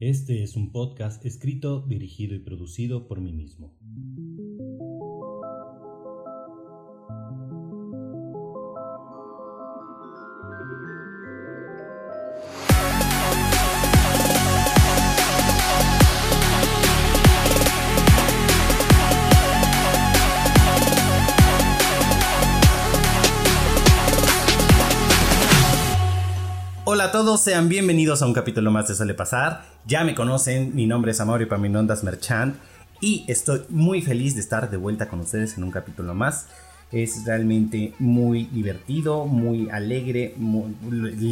Este es un podcast escrito, dirigido y producido por mí mismo. A todos, sean bienvenidos a un capítulo más de Suele Pasar. Ya me conocen, mi nombre es Amaury Paminondas Merchant y estoy muy feliz de estar de vuelta con ustedes en un capítulo más. Es realmente muy divertido, muy alegre.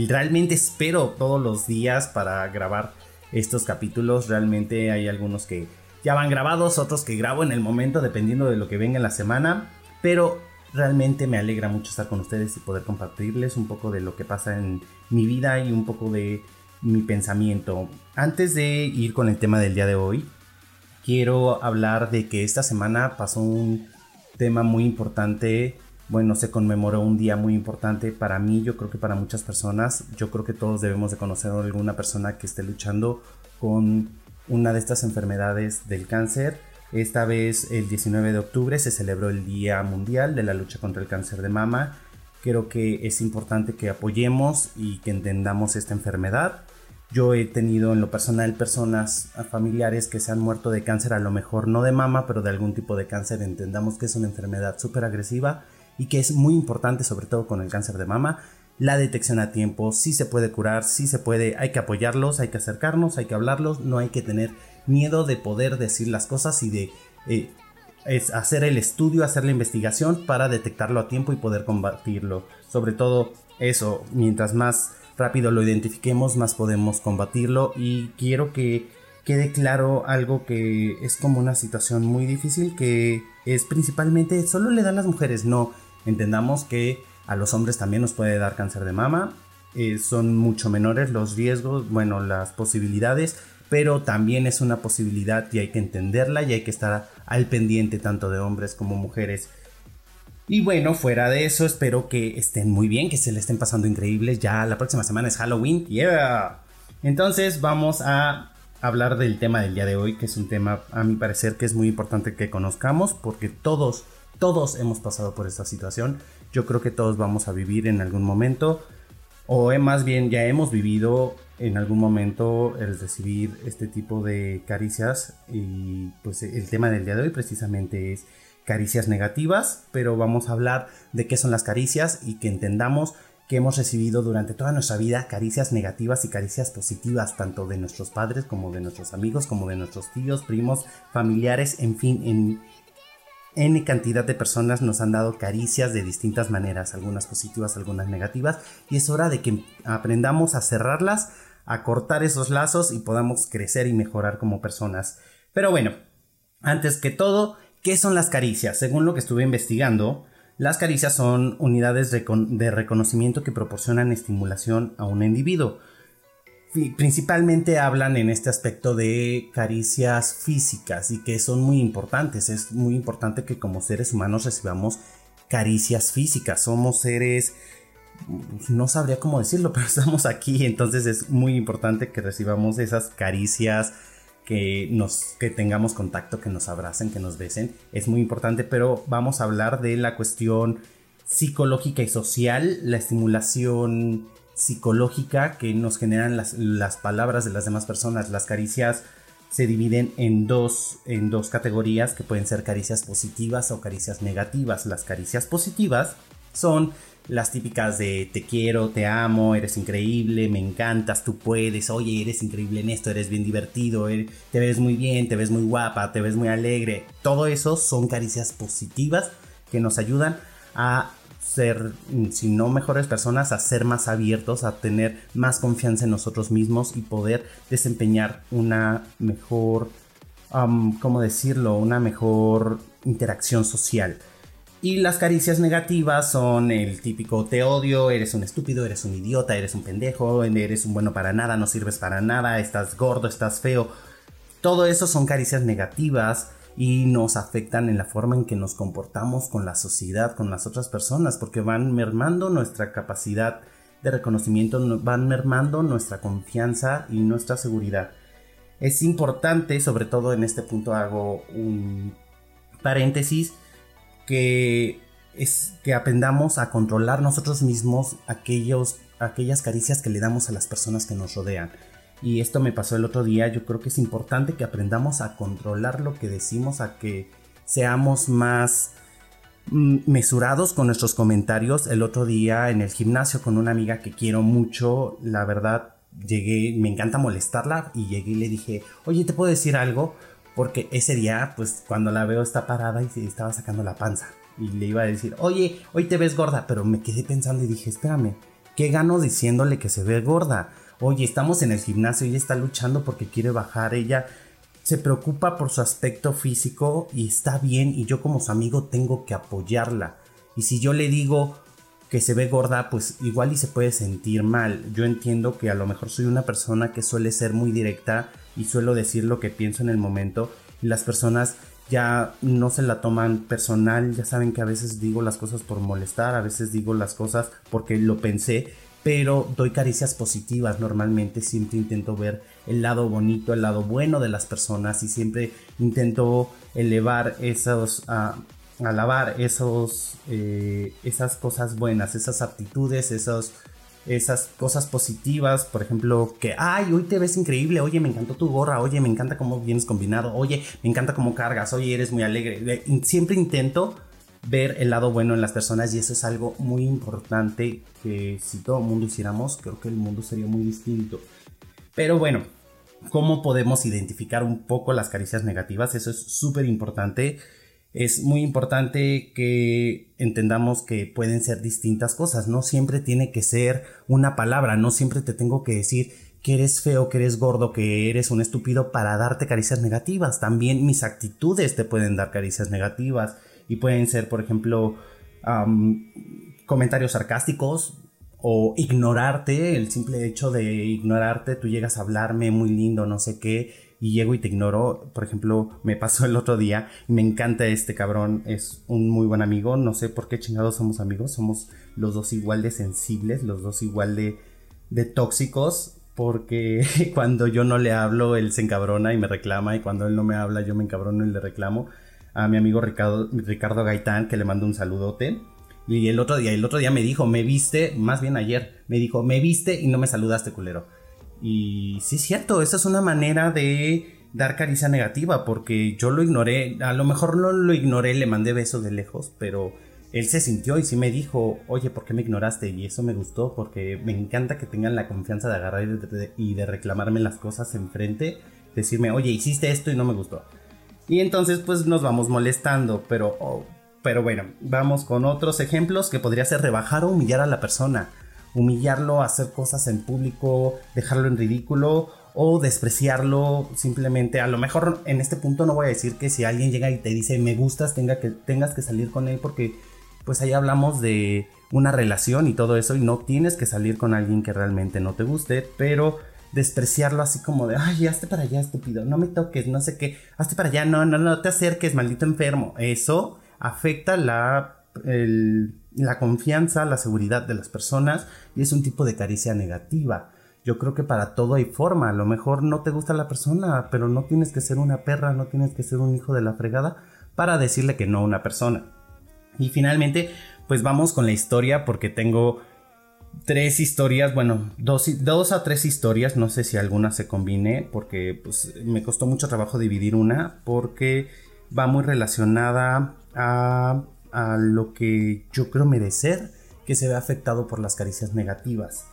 realmente espero todos los días para grabar estos capítulos. Realmente hay algunos que ya van grabados, otros que grabo en el momento dependiendo de lo que venga en la semana. Pero Realmente me alegra mucho estar con ustedes y poder compartirles un poco de lo que pasa en mi vida y un poco de mi pensamiento. Antes de ir con el tema del día de hoy, quiero hablar de que esta semana pasó un tema muy importante. Bueno, se conmemoró un día muy importante para mí, yo creo que para muchas personas. Yo creo que todos debemos de conocer a alguna persona que esté luchando con una de estas enfermedades del cáncer esta vez, el 19 de octubre, se celebró el Día Mundial de la Lucha contra el Cáncer de Mama. Creo que es importante que apoyemos y que entendamos esta enfermedad. Yo he tenido en lo personal personas familiares que se han muerto de cáncer, a lo mejor no de mama, pero de algún tipo de cáncer. Entendamos que es una enfermedad súper agresiva y que es muy importante, sobre todo con el cáncer de mama, la detección a tiempo. Sí se puede curar, sí se puede, hay que apoyarlos, hay que acercarnos, hay que hablarlos, no hay que tener miedo de poder decir las cosas y de eh, hacer el estudio, hacer la investigación para detectarlo a tiempo y poder combatirlo. Sobre todo eso, mientras más rápido lo identifiquemos, más podemos combatirlo y quiero que quede claro algo que es como una situación muy difícil que es principalmente solo le dan las mujeres, no entendamos que a los hombres también nos puede dar cáncer de mama, eh, son mucho menores los riesgos, bueno, las posibilidades, pero también es una posibilidad y hay que entenderla y hay que estar al pendiente tanto de hombres como mujeres. Y bueno, fuera de eso, espero que estén muy bien, que se le estén pasando increíbles. Ya la próxima semana es Halloween. Yeah. Entonces vamos a hablar del tema del día de hoy, que es un tema a mi parecer que es muy importante que conozcamos porque todos, todos hemos pasado por esta situación. Yo creo que todos vamos a vivir en algún momento o más bien ya hemos vivido en algún momento el recibir este tipo de caricias y pues el tema del día de hoy precisamente es caricias negativas, pero vamos a hablar de qué son las caricias y que entendamos que hemos recibido durante toda nuestra vida caricias negativas y caricias positivas, tanto de nuestros padres como de nuestros amigos, como de nuestros tíos, primos, familiares, en fin, en, N cantidad de personas nos han dado caricias de distintas maneras, algunas positivas, algunas negativas, y es hora de que aprendamos a cerrarlas, a cortar esos lazos y podamos crecer y mejorar como personas. Pero bueno, antes que todo, ¿qué son las caricias? Según lo que estuve investigando, las caricias son unidades de reconocimiento que proporcionan estimulación a un individuo principalmente hablan en este aspecto de caricias físicas y que son muy importantes. Es muy importante que como seres humanos recibamos caricias físicas. Somos seres, no sabría cómo decirlo, pero estamos aquí, entonces es muy importante que recibamos esas caricias. Que, nos, que tengamos contacto, que nos abracen, que nos besen, es muy importante, pero vamos a hablar de la cuestión psicológica y social, la estimulación psicológica que nos generan las, palabras de las demás personas. Las caricias se dividen en dos, en dos categorías que pueden ser caricias positivas o caricias negativas. Las caricias positivas son las típicas de te quiero, te amo, eres increíble, me encantas, tú puedes, oye, eres increíble en esto, eres bien divertido, er, te ves muy bien, te ves muy guapa, te ves muy alegre. Todo eso son caricias positivas que nos ayudan a ser, si no mejores personas, a ser más abiertos, a tener más confianza en nosotros mismos y poder desempeñar una mejor, ¿cómo decirlo? Una mejor interacción social. Y las caricias negativas son el típico te odio, eres un estúpido, eres un idiota, eres un pendejo, eres un bueno para nada, no sirves para nada, estás gordo, estás feo. Todo eso son caricias negativas y nos afectan en la forma en que nos comportamos con la sociedad, con las otras personas, porque van mermando nuestra capacidad de reconocimiento, van mermando nuestra confianza y nuestra seguridad. es importante, sobre todo en este punto hago un paréntesis, que es que aprendamos a controlar nosotros mismos aquellos, aquellas caricias que le damos a las personas que nos rodean. Y esto me pasó el otro día, yo creo que es importante que aprendamos a controlar lo que decimos, a que seamos más mm, mesurados con nuestros comentarios. El otro día en el gimnasio con una amiga que quiero mucho, la verdad llegué, me encanta molestarla y llegué y le dije, oye, ¿te puedo decir algo? Porque ese día, pues cuando la veo está parada y se estaba sacando la panza. Y le iba a decir, oye, hoy te ves gorda, pero me quedé pensando y dije, espérame, ¿qué gano diciéndole que se ve gorda? Oye, estamos en el gimnasio ella está luchando porque quiere bajar, ella se preocupa por su aspecto físico y está bien y yo como su amigo tengo que apoyarla. Y si yo le digo, que se ve gorda, pues igual y se puede sentir mal. Yo entiendo que a lo mejor soy una persona que suele ser muy directa y suelo decir lo que pienso en el momento y las personas ya no se la toman personal, ya saben que a veces digo las cosas por molestar, a veces digo las cosas porque lo pensé, pero doy caricias positivas. Normalmente, siempre intento ver el lado bonito, el lado bueno de las personas y siempre intento elevar esos, uh, alabar esos, eh, esas cosas buenas, esas aptitudes, esos, esas cosas positivas, por ejemplo, que, ay, hoy te ves increíble, oye, me encantó tu gorra, oye, me encanta cómo vienes combinado, oye, me encanta cómo cargas, oye, eres muy alegre. Siempre intento ver el lado bueno en las personas y eso es algo muy importante que si todo el mundo hiciéramos, creo que el mundo sería muy distinto. Pero bueno, ¿cómo podemos identificar un poco las caricias negativas? Eso es súper importante es muy importante que entendamos que pueden ser distintas cosas, no siempre tiene que ser una palabra, no siempre te tengo que decir que eres feo, que eres gordo, que eres un estúpido para darte caricias negativas, también mis actitudes te pueden dar caricias negativas y pueden ser, por ejemplo, comentarios sarcásticos, o ignorarte, el simple hecho de ignorarte, tú llegas a hablarme muy lindo, no sé qué, y llego y te ignoro. Por ejemplo, me pasó el otro día me encanta este cabrón, es un muy buen amigo, no sé por qué chingados somos amigos, somos los dos igual de sensibles, los dos igual de tóxicos, porque cuando yo no le hablo, él se encabrona y me reclama, y cuando él no me habla, yo me encabrono y le reclamo. A mi amigo Ricardo, Ricardo Gaitán, que le mando un saludote. Y el otro día, el otro día me dijo, me viste, más bien ayer, me dijo, me viste y no me saludaste, culero. Y sí es cierto, esa es una manera de dar caricia negativa, porque yo lo ignoré, a lo mejor no lo ignoré, le mandé besos de lejos, pero él se sintió y sí me dijo, oye, ¿por qué me ignoraste? Y eso me gustó, porque me encanta que tengan la confianza de agarrar y de, reclamarme las cosas enfrente, decirme, oye, hiciste esto y no me gustó. Y entonces pues nos vamos molestando, pero, oh, pero bueno, vamos con otros ejemplos que podría ser rebajar o humillar a la persona humillarlo, hacer cosas en público, dejarlo en ridículo o despreciarlo simplemente. A lo mejor en este punto no voy a decir que si alguien llega y te dice me gustas, tenga que, tengas que salir con él porque pues ahí hablamos de una relación y todo eso y no tienes que salir con alguien que realmente no te guste, pero despreciarlo así como de, ay, hazte para allá, estúpido, no me toques, no sé qué, hazte para allá, no, no, no te acerques, maldito enfermo. Eso afecta la, la confianza, la seguridad de las personas y es un tipo de caricia negativa. Yo creo que para todo hay forma. A lo mejor no te gusta la persona, pero no tienes que ser una perra, no tienes que ser un hijo de la fregada para decirle que no a una persona. Y finalmente, pues vamos con la historia porque tengo tres historias, bueno, dos, a tres historias, no sé si alguna se combine porque pues, me costó mucho trabajo dividir una porque va muy relacionada a a lo que yo creo merecer que se ve afectado por las caricias negativas.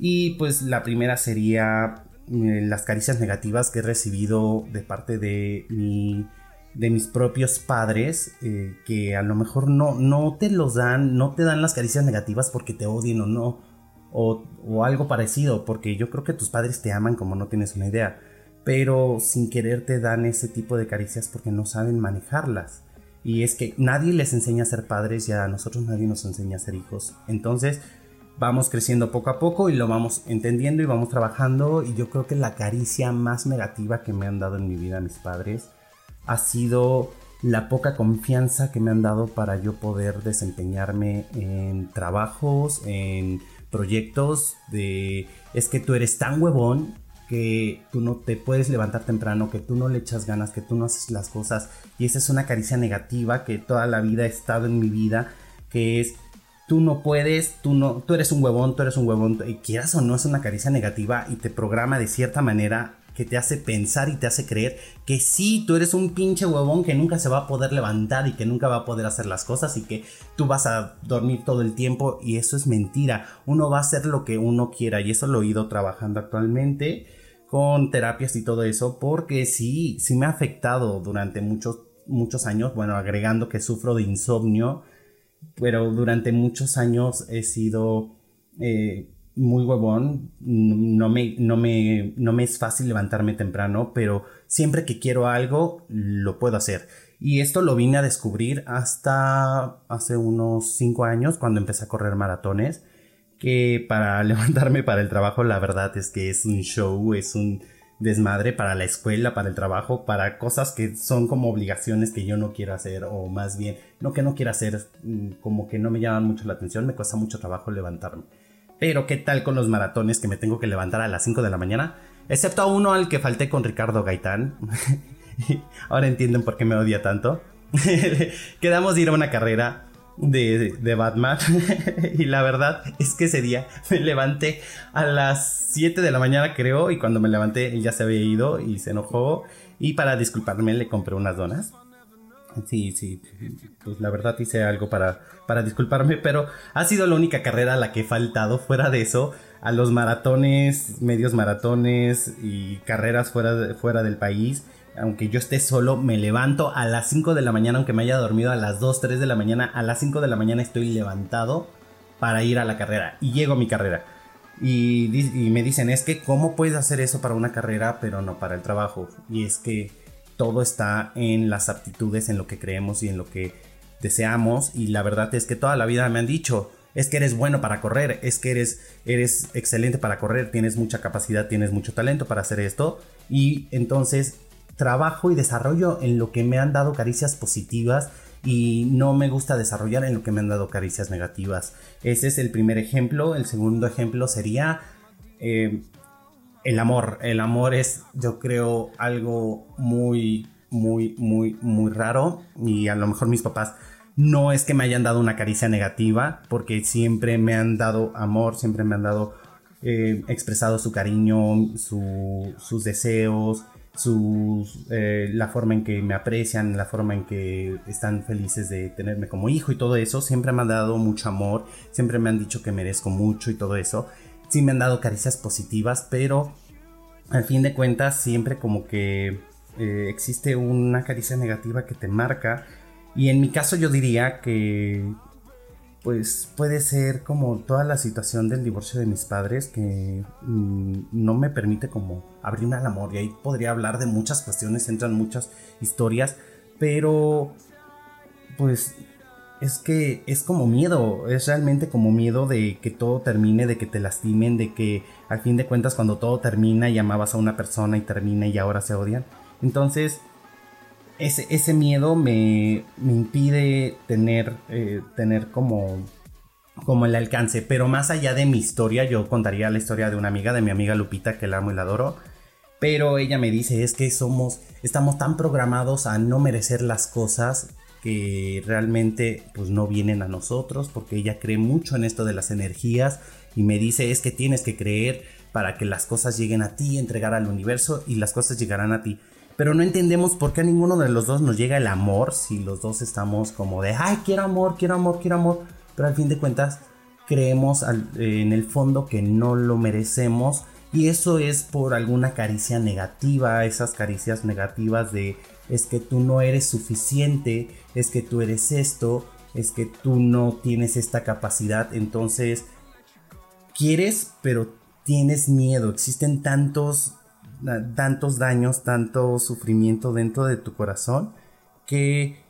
Y pues la primera sería eh, las caricias negativas que he recibido de parte de mi de mis propios padres eh, que a lo mejor no, no te los dan, no te dan las caricias negativas porque te odien o no, o, o, algo parecido, porque yo creo que tus padres te aman como no tienes una idea, pero sin querer te dan ese tipo de caricias porque no saben manejarlas. Y es que nadie les enseña a ser padres y a nosotros nadie nos enseña a ser hijos. Entonces vamos creciendo poco a poco y lo vamos entendiendo y vamos trabajando. Y yo creo que la caricia más negativa que me han dado en mi vida mis padres ha sido la poca confianza que me han dado para yo poder desempeñarme en trabajos, en proyectos de es que tú eres tan huevón que tú no te puedes levantar temprano, que tú no le echas ganas, que tú no haces las cosas. Y esa es una caricia negativa que toda la vida ha estado en mi vida, que es tú no puedes, tú no, tú eres un huevón, tú eres un huevón, y quieras o no es una caricia negativa y te programa de cierta manera que te hace pensar y te hace creer que sí, tú eres un pinche huevón que nunca se va a poder levantar y que nunca va a poder hacer las cosas y que tú vas a dormir todo el tiempo y eso es mentira. Uno va a hacer lo que uno quiera y eso lo he ido trabajando actualmente con terapias y todo eso porque sí, sí me ha afectado durante muchos, muchos años, bueno, agregando que sufro de insomnio, pero durante muchos años he sido... Eh, muy huevón, no me, no, me, no me es fácil levantarme temprano, pero siempre que quiero algo, lo puedo hacer. Y esto lo vine a descubrir hasta hace unos 5 años, cuando empecé a correr maratones, que para levantarme para el trabajo, la verdad es que es un show, es un desmadre para la escuela, para el trabajo, para cosas que son como obligaciones que yo no quiero hacer, o más bien, no que no quiero hacer, mm, como que no me llaman mucho la atención, me cuesta mucho trabajo levantarme. Pero ¿qué tal con los maratones que me tengo que levantar a las 5 de la mañana? Excepto a uno al que falté con Ricardo Gaitán. Ahora entienden por qué me odia tanto. Quedamos de ir a una carrera de, de, Batman. y la verdad es que ese día me levanté a las 7 de la mañana, creo. Y cuando me levanté, él ya se había ido y se enojó. Y para disculparme, le compré unas donas. Sí, sí, pues la verdad hice algo para, para disculparme, pero ha sido la única carrera a la que he faltado. Fuera de eso, a los maratones, medios maratones y carreras fuera, fuera del país, aunque yo esté solo, me levanto a las 5 de la mañana, aunque me haya dormido a las 2, 3 de la mañana, a las 5 de la mañana estoy levantado para ir a la carrera y llego a mi carrera. Y, y me dicen, es que, ¿cómo puedes hacer eso para una carrera, pero no para el trabajo? Y es que todo está en las aptitudes, en lo que creemos y en lo que deseamos. Y la verdad es que toda la vida me han dicho, es que eres bueno para correr, es que eres, eres excelente para correr, tienes mucha capacidad, tienes mucho talento para hacer esto. Y entonces trabajo y desarrollo en lo que me han dado caricias positivas y no me gusta desarrollar en lo que me han dado caricias negativas. Ese es el primer ejemplo. El segundo ejemplo sería... Eh, el amor. El amor es, yo creo, algo muy, muy, muy, muy raro. Y a lo mejor mis papás no es que me hayan dado una caricia negativa, porque siempre me han dado amor, siempre me han dado eh, expresado su cariño, sus deseos, sus, eh, la forma en que me aprecian, la forma en que están felices de tenerme como hijo y todo eso. Siempre me han dado mucho amor, siempre me han dicho que merezco mucho y todo eso sí me han dado caricias positivas, pero al fin de cuentas siempre como que eh, existe una caricia negativa que te marca. Y en mi caso yo diría que pues puede ser como toda la situación del divorcio de mis padres que mm, no me permite como abrirme al amor y ahí podría hablar de muchas cuestiones, entran muchas historias, pero pues es que es como miedo, es realmente como miedo de que todo termine, de que te lastimen, de que al fin de cuentas cuando todo termina y amabas a una persona y termina y ahora se odian. Entonces, ese, ese miedo me, impide tener, eh, tener como, como el alcance. Pero más allá de mi historia, yo contaría la historia de una amiga, de mi amiga Lupita, que la amo y la adoro. Pero ella me dice, es que somos, estamos tan programados a no merecer las cosas que realmente pues no vienen a nosotros porque ella cree mucho en esto de las energías y me dice es que tienes que creer para que las cosas lleguen a ti, entregar al universo y las cosas llegarán a ti. Pero no entendemos por qué a ninguno de los dos nos llega el amor si los dos estamos como de, ay, quiero amor, quiero amor, quiero amor. Pero al fin de cuentas creemos en el fondo que no lo merecemos y eso es por alguna caricia negativa, esas caricias negativas de es que tú no eres suficiente, es que tú eres esto, es que tú no tienes esta capacidad, entonces quieres pero tienes miedo, existen tantos tantos daños, tanto sufrimiento dentro de tu corazón que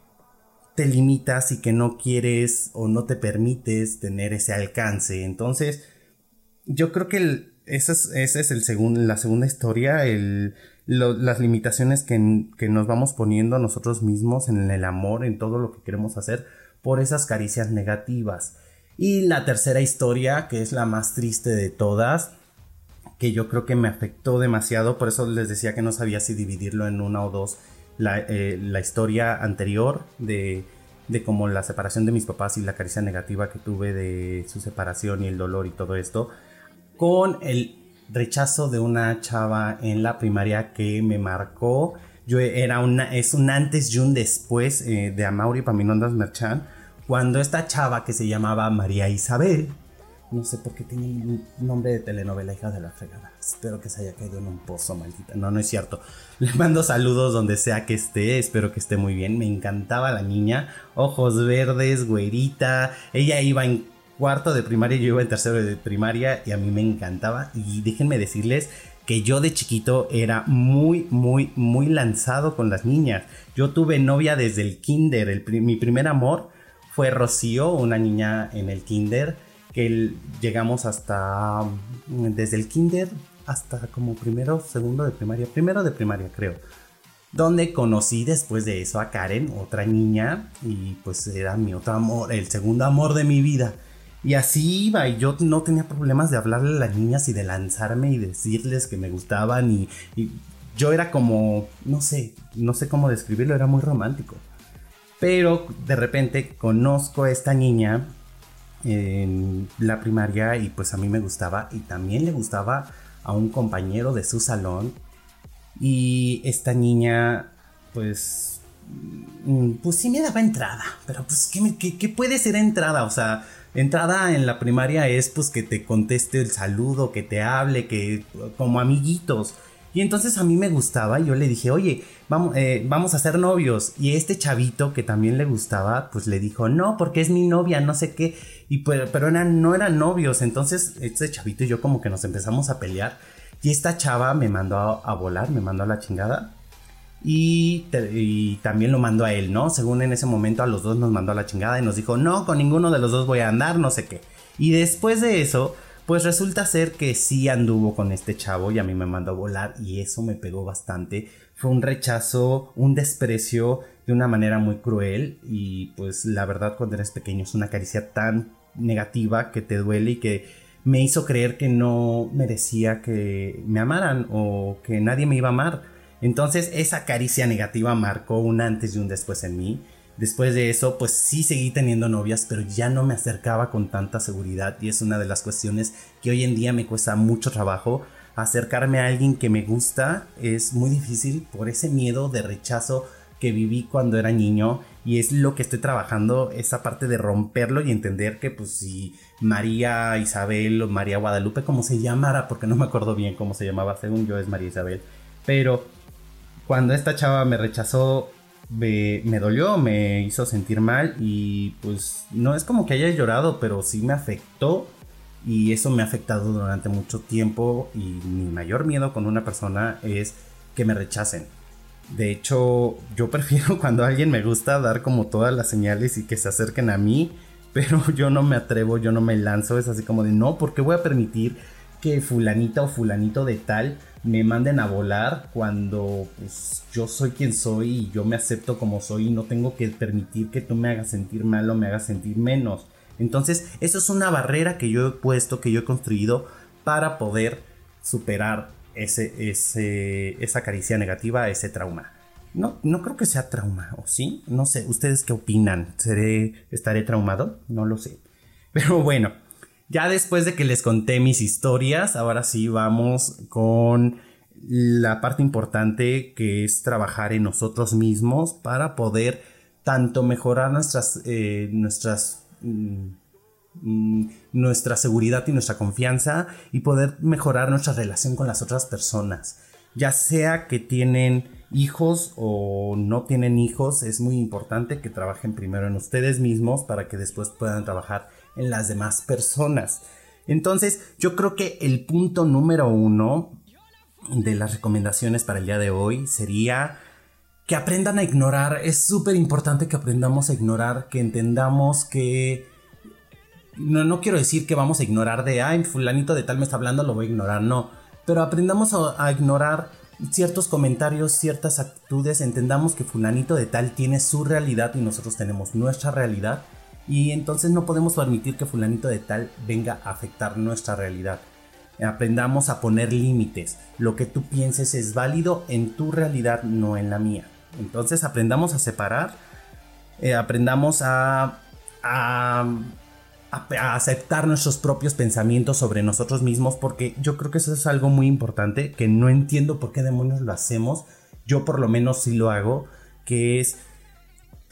te limitas y que no quieres o no te permites tener ese alcance. Entonces, yo creo que el, esa es, es el la segunda historia, el, las limitaciones que, nos vamos poniendo nosotros mismos en el amor, en todo lo que queremos hacer, por esas caricias negativas. Y la tercera historia, que es la más triste de todas, que yo creo que me afectó demasiado, por eso les decía que no sabía si dividirlo en una o dos, la, eh, la historia anterior de, de como la separación de mis papás y la caricia negativa que tuve de su separación y el dolor y todo esto, con el rechazo de una chava en la primaria que me marcó. Yo era una, es un antes y un después eh, de Amaury Paminondas Merchan, cuando esta chava que se llamaba María Isabel, no sé por qué tiene un nombre de telenovela, hija de la fregada. Espero que se haya caído en un pozo, maldita. No, no es cierto. Le mando saludos donde sea que esté. Espero que esté muy bien. Me encantaba la niña. Ojos verdes, güerita. Ella iba en cuarto de primaria, yo iba en tercero de primaria y a mí me encantaba. Y déjenme decirles que yo de chiquito era muy, muy, muy lanzado con las niñas. Yo tuve novia desde el kinder. mi primer amor fue Rocío, una niña en el kinder que llegamos hasta mm, desde el kinder hasta como primero, segundo de primaria, primero de primaria creo. Donde conocí después de eso a Karen, otra niña, y pues era mi otro amor, el segundo amor de mi vida. Y así iba, y yo no tenía problemas de hablarle a las niñas y de lanzarme y decirles que me gustaban, y, y yo era como, no sé, no sé cómo describirlo, era muy romántico. Pero de repente conozco a esta niña en la primaria y pues a mí me gustaba y también le gustaba a un compañero de su salón y esta niña pues mm, pues sí me daba entrada pero pues ¿qué, qué, puede ser entrada? o sea entrada en la primaria es pues que te conteste el saludo que te hable que como amiguitos y entonces a mí me gustaba y yo le dije, oye, vamos, eh, vamos a ser novios. Y este chavito que también le gustaba, pues le dijo, no, porque es mi novia, no sé qué. Y pues, pero no eran novios. Entonces este chavito y yo como que nos empezamos a pelear. Y esta chava me mandó a, volar, me mandó a la chingada. Y, también lo mandó a él, ¿no? Según en ese momento a los dos nos mandó a la chingada y nos dijo, no, con ninguno de los dos voy a andar, no sé qué. Y después de eso, pues resulta ser que sí anduvo con este chavo y a mí me mandó a volar y eso me pegó bastante. Fue un rechazo, un desprecio de una manera muy cruel y pues la verdad cuando eres pequeño es una caricia tan negativa que te duele y que me hizo creer que no merecía que me amaran o que nadie me iba a amar. Entonces esa caricia negativa marcó un antes y un después en mí Después de eso, pues sí seguí teniendo novias, pero ya no me acercaba con tanta seguridad y es una de las cuestiones que hoy en día me cuesta mucho trabajo. Acercarme a alguien que me gusta es muy difícil por ese miedo de rechazo que viví cuando era niño y es lo que estoy trabajando, esa parte de romperlo y entender que pues si María Isabel o María Guadalupe, como se llamara, porque no me acuerdo bien cómo se llamaba, según yo es María Isabel, pero cuando esta chava me rechazó me, dolió, me hizo sentir mal y pues no es como que haya llorado, pero sí me afectó y eso me ha afectado durante mucho tiempo y mi mayor miedo con una persona es que me rechacen. De hecho, yo prefiero cuando alguien me gusta dar como todas las señales y que se acerquen a mí, pero yo no me atrevo, yo no me lanzo, es así como de no, porque voy a permitir que fulanita o fulanito de tal me manden a volar cuando pues, yo soy quien soy y yo me acepto como soy y no tengo que permitir que tú me hagas sentir mal o me hagas sentir menos. Entonces, eso es una barrera que yo he puesto, que yo he construido para poder superar ese, ese, esa caricia negativa, ese trauma. No, no creo que sea trauma, ¿o sí? No sé, ¿ustedes qué opinan? ¿Seré, ¿Estaré traumado? No lo sé. Pero bueno, ya después de que les conté mis historias, ahora sí vamos con la parte importante que es trabajar en nosotros mismos para poder tanto mejorar nuestras, eh, nuestras, mm, mm, nuestra seguridad y nuestra confianza y poder mejorar nuestra relación con las otras personas. Ya sea que tienen hijos o no tienen hijos, es muy importante que trabajen primero en ustedes mismos para que después puedan trabajar en las demás personas. Entonces, yo creo que el punto número uno de las recomendaciones para el día de hoy sería que aprendan a ignorar. Es súper importante que aprendamos a ignorar, que entendamos que... No, no quiero decir que vamos a ignorar de, ay, fulanito de tal me está hablando, lo voy a ignorar, no. Pero aprendamos a ignorar ciertos comentarios, ciertas actitudes, entendamos que fulanito de tal tiene su realidad y nosotros tenemos nuestra realidad y entonces no podemos permitir que fulanito de tal venga a afectar nuestra realidad. Aprendamos a poner límites. Lo que tú pienses es válido en tu realidad, no en la mía. Entonces aprendamos a separar, eh, aprendamos a, a, a, aceptar nuestros propios pensamientos sobre nosotros mismos, porque yo creo que eso es algo muy importante, que no entiendo por qué demonios lo hacemos. Yo por lo menos sí lo hago, que es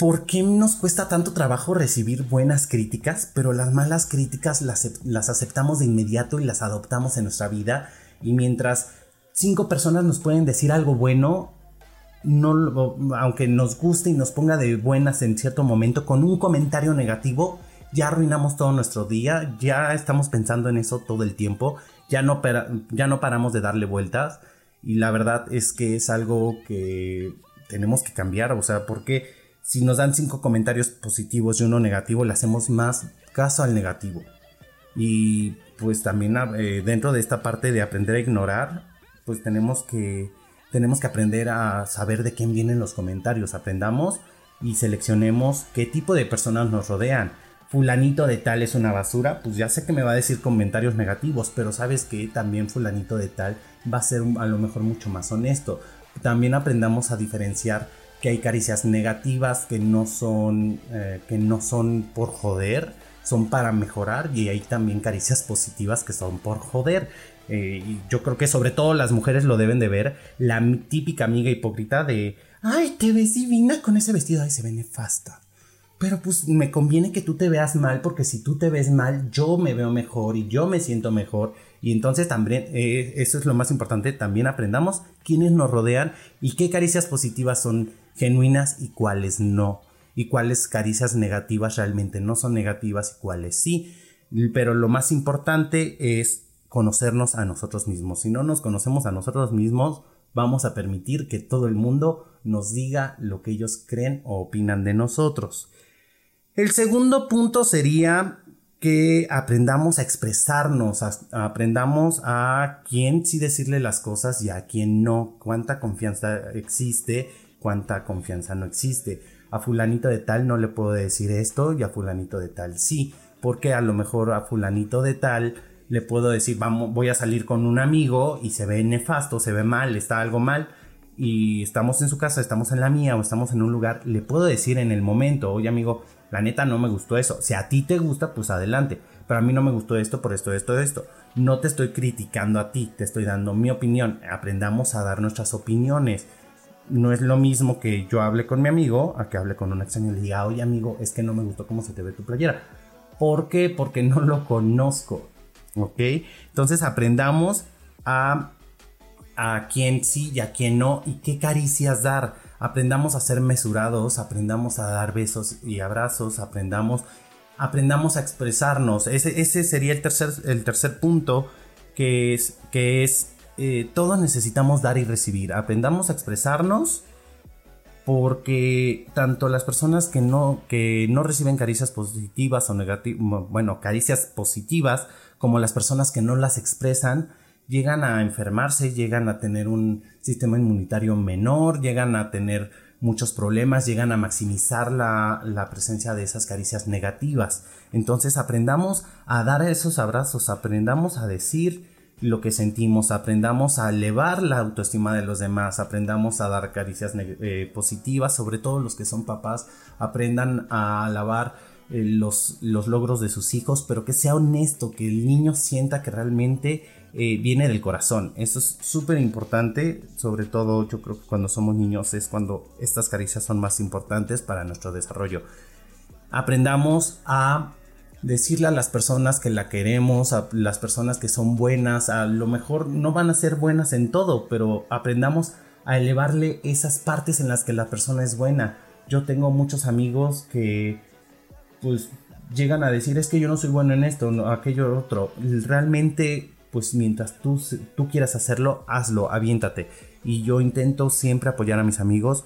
¿por qué nos cuesta tanto trabajo recibir buenas críticas, pero las malas críticas las, aceptamos de inmediato y las adoptamos en nuestra vida? Y mientras cinco personas nos pueden decir algo bueno, no, aunque nos guste y nos ponga de buenas en cierto momento, con un comentario negativo, ya arruinamos todo nuestro día, ya estamos pensando en eso todo el tiempo, ya no, ya no paramos de darle vueltas. Y la verdad es que es algo que tenemos que cambiar, o sea, porque si nos dan cinco comentarios positivos y uno negativo, le hacemos más caso al negativo. Y pues también eh, dentro de esta parte de aprender a ignorar, pues tenemos que, tenemos que aprender a saber de quién vienen los comentarios. Aprendamos y seleccionemos qué tipo de personas nos rodean. Fulanito de tal es una basura, pues ya sé que me va a decir comentarios negativos, pero sabes que también fulanito de tal va a ser a lo mejor mucho más honesto. También aprendamos a diferenciar que hay caricias negativas que no son, eh, que no son por joder, son para mejorar y hay también caricias positivas que son por joder. Eh, y yo creo que sobre todo las mujeres lo deben de ver, la típica amiga hipócrita de, ay, te ves divina con ese vestido, ay, se ve nefasta. Pero pues me conviene que tú te veas mal porque si tú te ves mal, yo me veo mejor y yo me siento mejor. Y entonces también, eh, eso es lo más importante, también aprendamos quiénes nos rodean y qué caricias positivas son genuinas y cuáles no, y cuáles caricias negativas realmente no son negativas y cuáles sí. Pero lo más importante es conocernos a nosotros mismos. Si no nos conocemos a nosotros mismos, vamos a permitir que todo el mundo nos diga lo que ellos creen o opinan de nosotros. El segundo punto sería que aprendamos a expresarnos, aprendamos a quién sí decirle las cosas y a quién no, cuánta confianza existe cuánta confianza no existe. A fulanito de tal no le puedo decir esto y a fulanito de tal sí, porque a lo mejor a fulanito de tal le puedo decir, vamos, voy a salir con un amigo y se ve nefasto, se ve mal, está algo mal y estamos en su casa, estamos en la mía o estamos en un lugar, le puedo decir en el momento, oye amigo, la neta no me gustó eso. Si a ti te gusta, pues adelante. Pero a mí no me gustó esto por esto, esto, esto. No te estoy criticando a ti, te estoy dando mi opinión. Aprendamos a dar nuestras opiniones no es lo mismo que yo hable con mi amigo a que hable con un extraño y le diga, oye amigo, es que no me gustó cómo se te ve tu playera. ¿Por qué? Porque no lo conozco. ¿Ok? Entonces aprendamos a, a quién sí y a quién no y qué caricias dar. Aprendamos a ser mesurados, aprendamos a dar besos y abrazos, aprendamos, aprendamos a expresarnos. Ese, ese sería el tercer, el tercer punto que es, que es eh, todos necesitamos dar y recibir. Aprendamos a expresarnos porque tanto las personas que no, que no reciben caricias positivas o negativas, bueno, caricias positivas, como las personas que no las expresan, llegan a enfermarse, llegan a tener un sistema inmunitario menor, llegan a tener muchos problemas, llegan a maximizar la, la, presencia de esas caricias negativas. Entonces aprendamos a dar esos abrazos, aprendamos a decir lo que sentimos, aprendamos a elevar la autoestima de los demás, aprendamos a dar caricias eh, positivas, sobre todo los que son papás, aprendan a alabar eh, los, los, logros de sus hijos, pero que sea honesto, que el niño sienta que realmente eh, viene del corazón. Eso es súper importante, sobre todo yo creo que cuando somos niños es cuando estas caricias son más importantes para nuestro desarrollo. Aprendamos a decirle a las personas que la queremos, a las personas que son buenas, a lo mejor no van a ser buenas en todo, pero aprendamos a elevarle esas partes en las que la persona es buena. Yo tengo muchos amigos que pues llegan a decir es que yo no soy bueno en esto, no, aquello otro. Realmente pues mientras tú, tú quieras hacerlo, hazlo, aviéntate. Y yo intento siempre apoyar a mis amigos,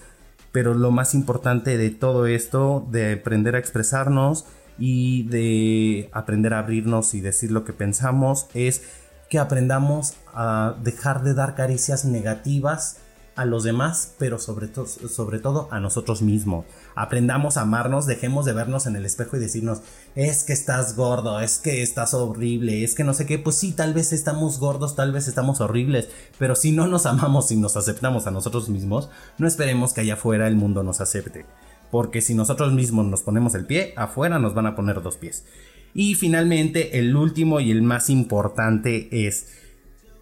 pero lo más importante de todo esto, de aprender a expresarnos, y de aprender a abrirnos y decir lo que pensamos es que aprendamos a dejar de dar caricias negativas a los demás, pero sobre, todo a nosotros mismos. Aprendamos a amarnos, dejemos de vernos en el espejo y decirnos, es que estás gordo, es que estás horrible, es que no sé qué, pues sí, tal vez estamos gordos, tal vez estamos horribles, pero si no nos amamos y nos aceptamos a nosotros mismos, no esperemos que allá afuera el mundo nos acepte. Porque si nosotros mismos nos ponemos el pie, afuera nos van a poner dos pies. Y finalmente, el último y el más importante es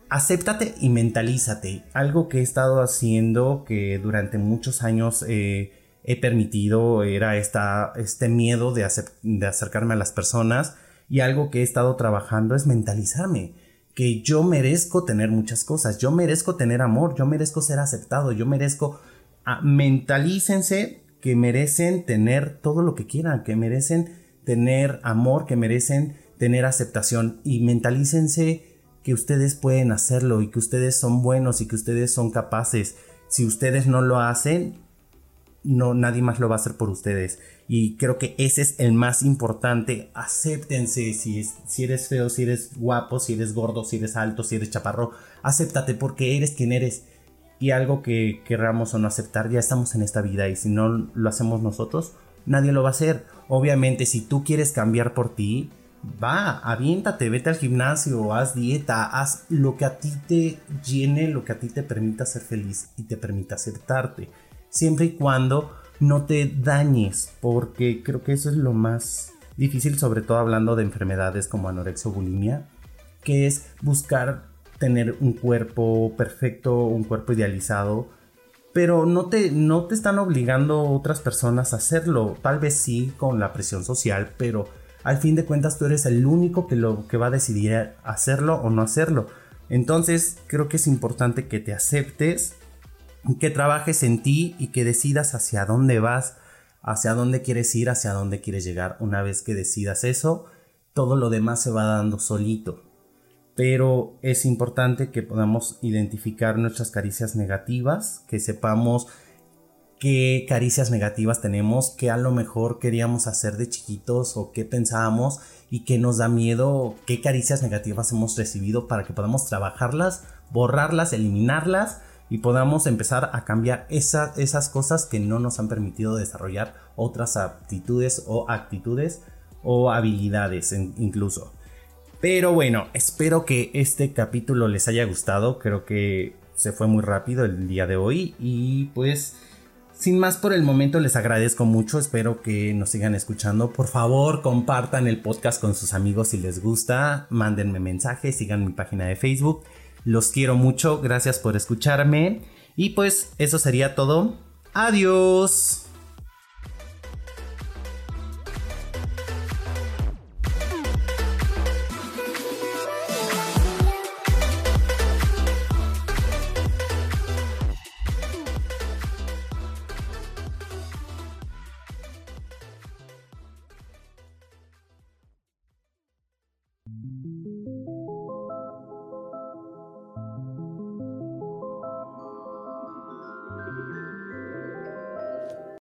acéptate y mentalízate. Algo que he estado haciendo que durante muchos años eh, he permitido era esta, este miedo de, de acercarme a las personas y algo que he estado trabajando es mentalizarme que yo merezco tener muchas cosas, yo merezco tener amor, yo merezco ser aceptado, yo merezco... Ah, mentalícense que merecen tener todo lo que quieran, que merecen tener amor, que merecen tener aceptación y mentalícense que ustedes pueden hacerlo y que ustedes son buenos y que ustedes son capaces. Si ustedes no lo hacen, no nadie más lo va a hacer por ustedes. Y creo que ese es el más importante. Acéptense si, si eres feo, si eres guapo, si eres gordo, si eres alto, si eres chaparro. Acéptate porque eres quien eres. Y algo que querramos o no aceptar, ya estamos en esta vida y si no lo hacemos nosotros, nadie lo va a hacer. Obviamente, si tú quieres cambiar por ti, va, aviéntate, vete al gimnasio, haz dieta, haz lo que a ti te llene, lo que a ti te permita ser feliz y te permita aceptarte. Siempre y cuando no te dañes, porque creo que eso es lo más difícil, sobre todo hablando de enfermedades como anorexia o bulimia, que es buscar tener un cuerpo perfecto, un cuerpo idealizado, pero no te, no te están obligando otras personas a hacerlo. Tal vez sí con la presión social, pero al fin de cuentas tú eres el único que, lo, que va a decidir hacerlo o no hacerlo. Entonces creo que es importante que te aceptes, que trabajes en ti y que decidas hacia dónde vas, hacia dónde quieres ir, hacia dónde quieres llegar. Una vez que decidas eso, todo lo demás se va dando solito pero es importante que podamos identificar nuestras caricias negativas, que sepamos qué caricias negativas tenemos, qué a lo mejor queríamos hacer de chiquitos o qué pensábamos y qué nos da miedo, qué caricias negativas hemos recibido para que podamos trabajarlas, borrarlas, eliminarlas y podamos empezar a cambiar esas cosas que no nos han permitido desarrollar otras aptitudes o actitudes o habilidades incluso. Pero bueno, espero que este capítulo les haya gustado. Creo que se fue muy rápido el día de hoy. Y pues, sin más por el momento, les agradezco mucho. Espero que nos sigan escuchando. Por favor, compartan el podcast con sus amigos si les gusta. Mándenme mensajes, sigan mi página de Facebook. Los quiero mucho. Gracias por escucharme. Y pues, eso sería todo. Adiós.